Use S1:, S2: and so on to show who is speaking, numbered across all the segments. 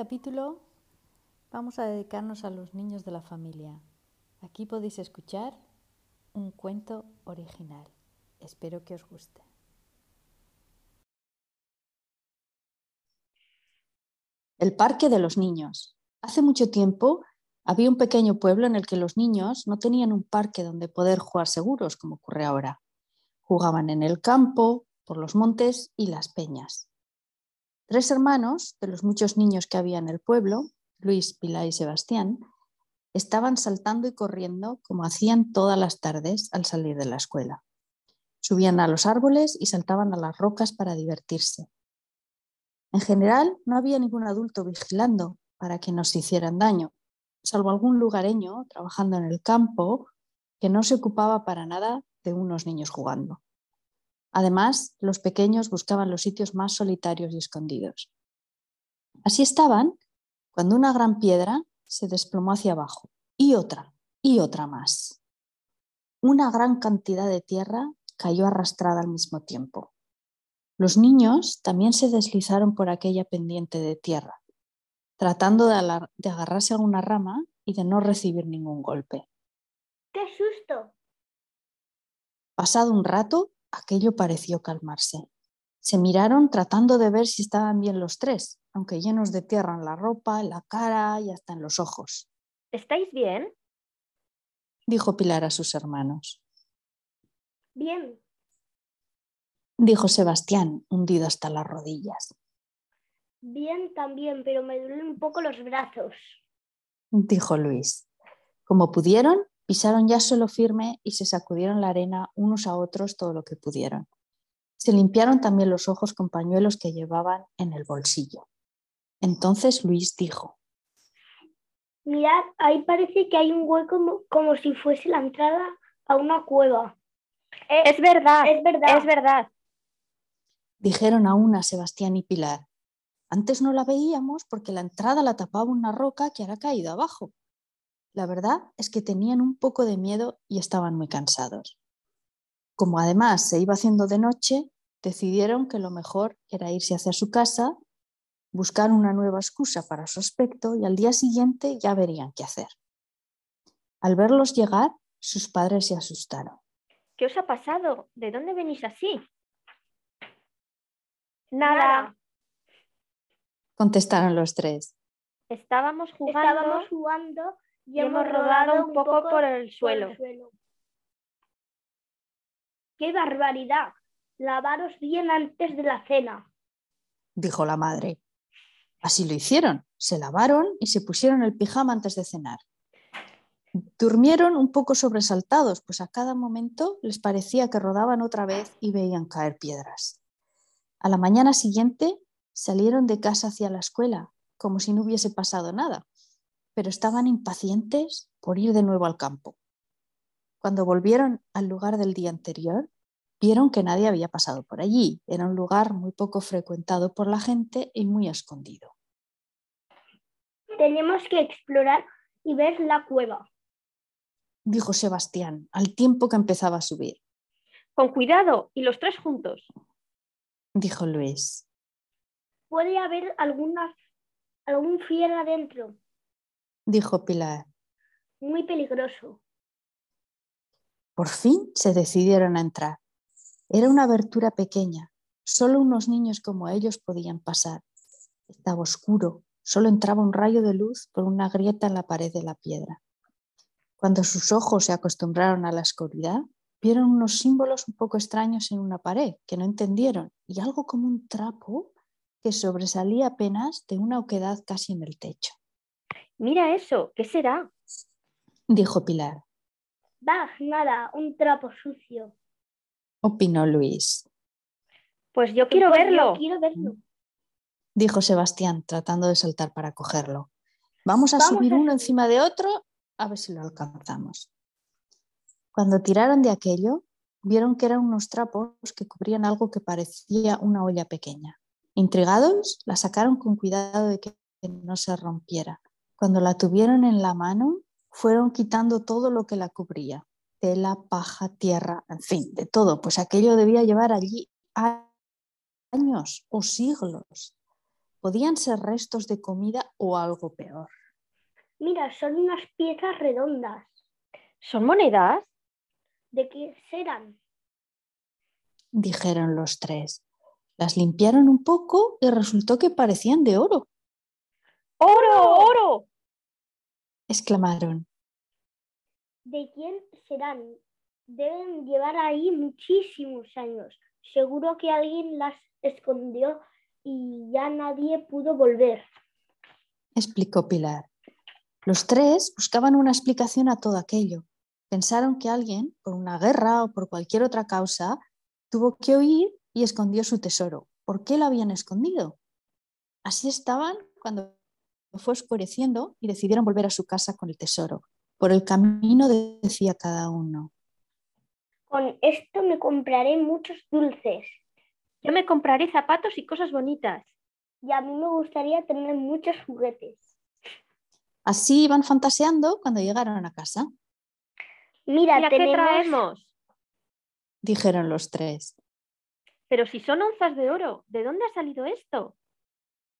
S1: capítulo vamos a dedicarnos a los niños de la familia. Aquí podéis escuchar un cuento original. Espero que os guste.
S2: El Parque de los Niños. Hace mucho tiempo había un pequeño pueblo en el que los niños no tenían un parque donde poder jugar seguros como ocurre ahora. Jugaban en el campo, por los montes y las peñas. Tres hermanos, de los muchos niños que había en el pueblo, Luis, Pilar y Sebastián, estaban saltando y corriendo como hacían todas las tardes al salir de la escuela. Subían a los árboles y saltaban a las rocas para divertirse. En general, no había ningún adulto vigilando para que no se hicieran daño, salvo algún lugareño trabajando en el campo que no se ocupaba para nada de unos niños jugando. Además, los pequeños buscaban los sitios más solitarios y escondidos. Así estaban cuando una gran piedra se desplomó hacia abajo y otra y otra más. Una gran cantidad de tierra cayó arrastrada al mismo tiempo. Los niños también se deslizaron por aquella pendiente de tierra, tratando de, agarrarse a una rama y de no recibir ningún golpe.
S3: ¡Qué susto!
S2: Pasado un rato, aquello pareció calmarse. Se miraron tratando de ver si estaban bien los tres, aunque llenos de tierra en la ropa, en la cara y hasta en los ojos.
S4: ¿Estáis bien?
S2: dijo Pilar a sus hermanos.
S3: Bien,
S2: dijo Sebastián, hundido hasta las rodillas.
S3: Bien también, pero me duelen un poco los brazos,
S2: dijo Luis. Como pudieron, Pisaron ya solo firme y se sacudieron la arena unos a otros todo lo que pudieron. Se limpiaron también los ojos con pañuelos que llevaban en el bolsillo. Entonces Luis dijo,
S3: Mirad, ahí parece que hay un hueco como, si fuese la entrada a una cueva.
S4: Es, verdad,
S3: es verdad,
S4: es verdad.
S2: Dijeron a una Sebastián y Pilar. Antes no la veíamos porque la entrada la tapaba una roca que ahora ha caído abajo. La verdad es que tenían un poco de miedo y estaban muy cansados. Como además se iba haciendo de noche, decidieron que lo mejor era irse hacia su casa, buscar una nueva excusa para su aspecto y al día siguiente ya verían qué hacer. Al verlos llegar, sus padres se asustaron.
S4: ¿Qué os ha pasado? ¿De dónde venís así?
S3: Nada.
S2: Contestaron los tres.
S4: Estábamos jugando,
S3: Estábamos jugando
S4: y hemos rodado un poco por el suelo.
S3: ¡Qué barbaridad! Lavaros bien antes de la cena,
S2: dijo la madre. Así lo hicieron. Se lavaron y se pusieron el pijama antes de cenar. Durmieron un poco sobresaltados, pues a cada momento les parecía que rodaban otra vez y veían caer piedras. A la mañana siguiente salieron de casa hacia la escuela, como si no hubiese pasado nada pero estaban impacientes por ir de nuevo al campo. Cuando volvieron al lugar del día anterior, vieron que nadie había pasado por allí. Era un lugar muy poco frecuentado por la gente y muy escondido.
S3: Tenemos que explorar y ver la cueva,
S2: dijo Sebastián al tiempo que empezaba a subir.
S4: Con cuidado y los tres juntos,
S2: dijo Luis.
S3: Puede haber alguna, algún fiel adentro,
S2: dijo Pilar.
S3: Muy peligroso.
S2: Por fin se decidieron a entrar. Era una abertura pequeña. Solo unos niños como ellos podían pasar. Estaba oscuro. Solo entraba un rayo de luz por una grieta en la pared de la piedra. Cuando sus ojos se acostumbraron a la oscuridad, vieron unos símbolos un poco extraños en una pared que no entendieron y algo como un trapo que sobresalía apenas de una oquedad casi en el techo.
S4: Mira eso, ¿qué será?
S2: Dijo Pilar.
S3: Va, nada, un trapo sucio.
S2: Opinó Luis.
S4: Pues yo quiero
S3: Pues
S4: verlo.
S3: Yo quiero verlo.
S2: Dijo Sebastián, tratando de saltar para cogerlo. Vamos a
S3: Vamos
S2: subir
S3: a
S2: uno encima de otro a ver si lo alcanzamos. Cuando tiraron de aquello, vieron que eran unos trapos que cubrían algo que parecía una olla pequeña. Intrigados, la sacaron con cuidado de que no se rompiera. Cuando la tuvieron en la mano, fueron quitando todo lo que la cubría, tela, paja, tierra, en fin, de todo, pues aquello debía llevar allí años o siglos. Podían ser restos de comida o algo peor.
S3: Mira, son unas piezas redondas.
S4: ¿Son monedas?
S3: ¿De qué serán?
S2: Dijeron los tres. Las limpiaron un poco y resultó que parecían de oro.
S4: ¡Oro, oro!
S2: Exclamaron.
S3: ¿De quién serán? Deben llevar ahí muchísimos años. Seguro que alguien las escondió y ya nadie pudo volver.
S2: explicó Pilar. Los tres buscaban una explicación a todo aquello. Pensaron que alguien, por una guerra o por cualquier otra causa, tuvo que huir y escondió su tesoro. ¿Por qué lo habían escondido? Así estaban cuando fue oscureciendo y decidieron volver a su casa con el tesoro. Por el camino decía cada uno.
S3: Con esto me compraré muchos dulces.
S4: Yo me compraré zapatos y cosas bonitas.
S3: Y a mí me gustaría tener muchos juguetes.
S2: Así iban fantaseando cuando llegaron a casa.
S3: Mira,
S4: Mira, ¿qué traemos?
S2: Dijeron los tres.
S4: Pero si son onzas de oro, ¿de dónde ha salido esto?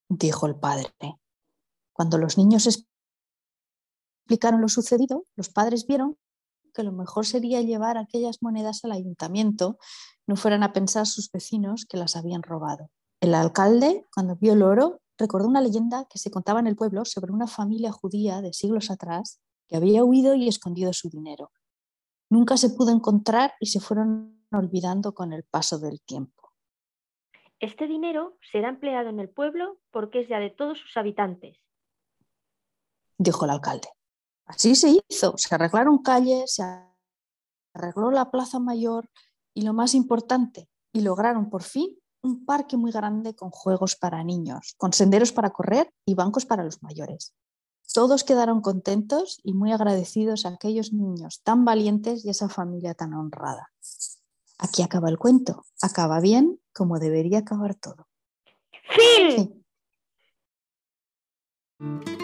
S2: Dijo el padre. Cuando los niños explicaron lo sucedido, los padres vieron que lo mejor sería llevar aquellas monedas al ayuntamiento, no fueran a pensar sus vecinos que las habían robado. El alcalde, cuando vio el oro, recordó una leyenda que se contaba en el pueblo sobre una familia judía de siglos atrás que había huido y escondido su dinero. Nunca se pudo encontrar y se fueron olvidando con el paso del tiempo.
S4: Este dinero será empleado en el pueblo porque es ya de todos sus habitantes.
S2: Dijo el alcalde. Así se hizo, se arreglaron calles, se arregló la plaza mayor y lo más importante, y lograron por fin un parque muy grande con juegos para niños, con senderos para correr y bancos para los mayores. Todos quedaron contentos y muy agradecidos a aquellos niños tan valientes y esa familia tan honrada. Aquí acaba el cuento. Acaba bien como debería acabar todo.
S3: ¡Fin!
S2: Sí.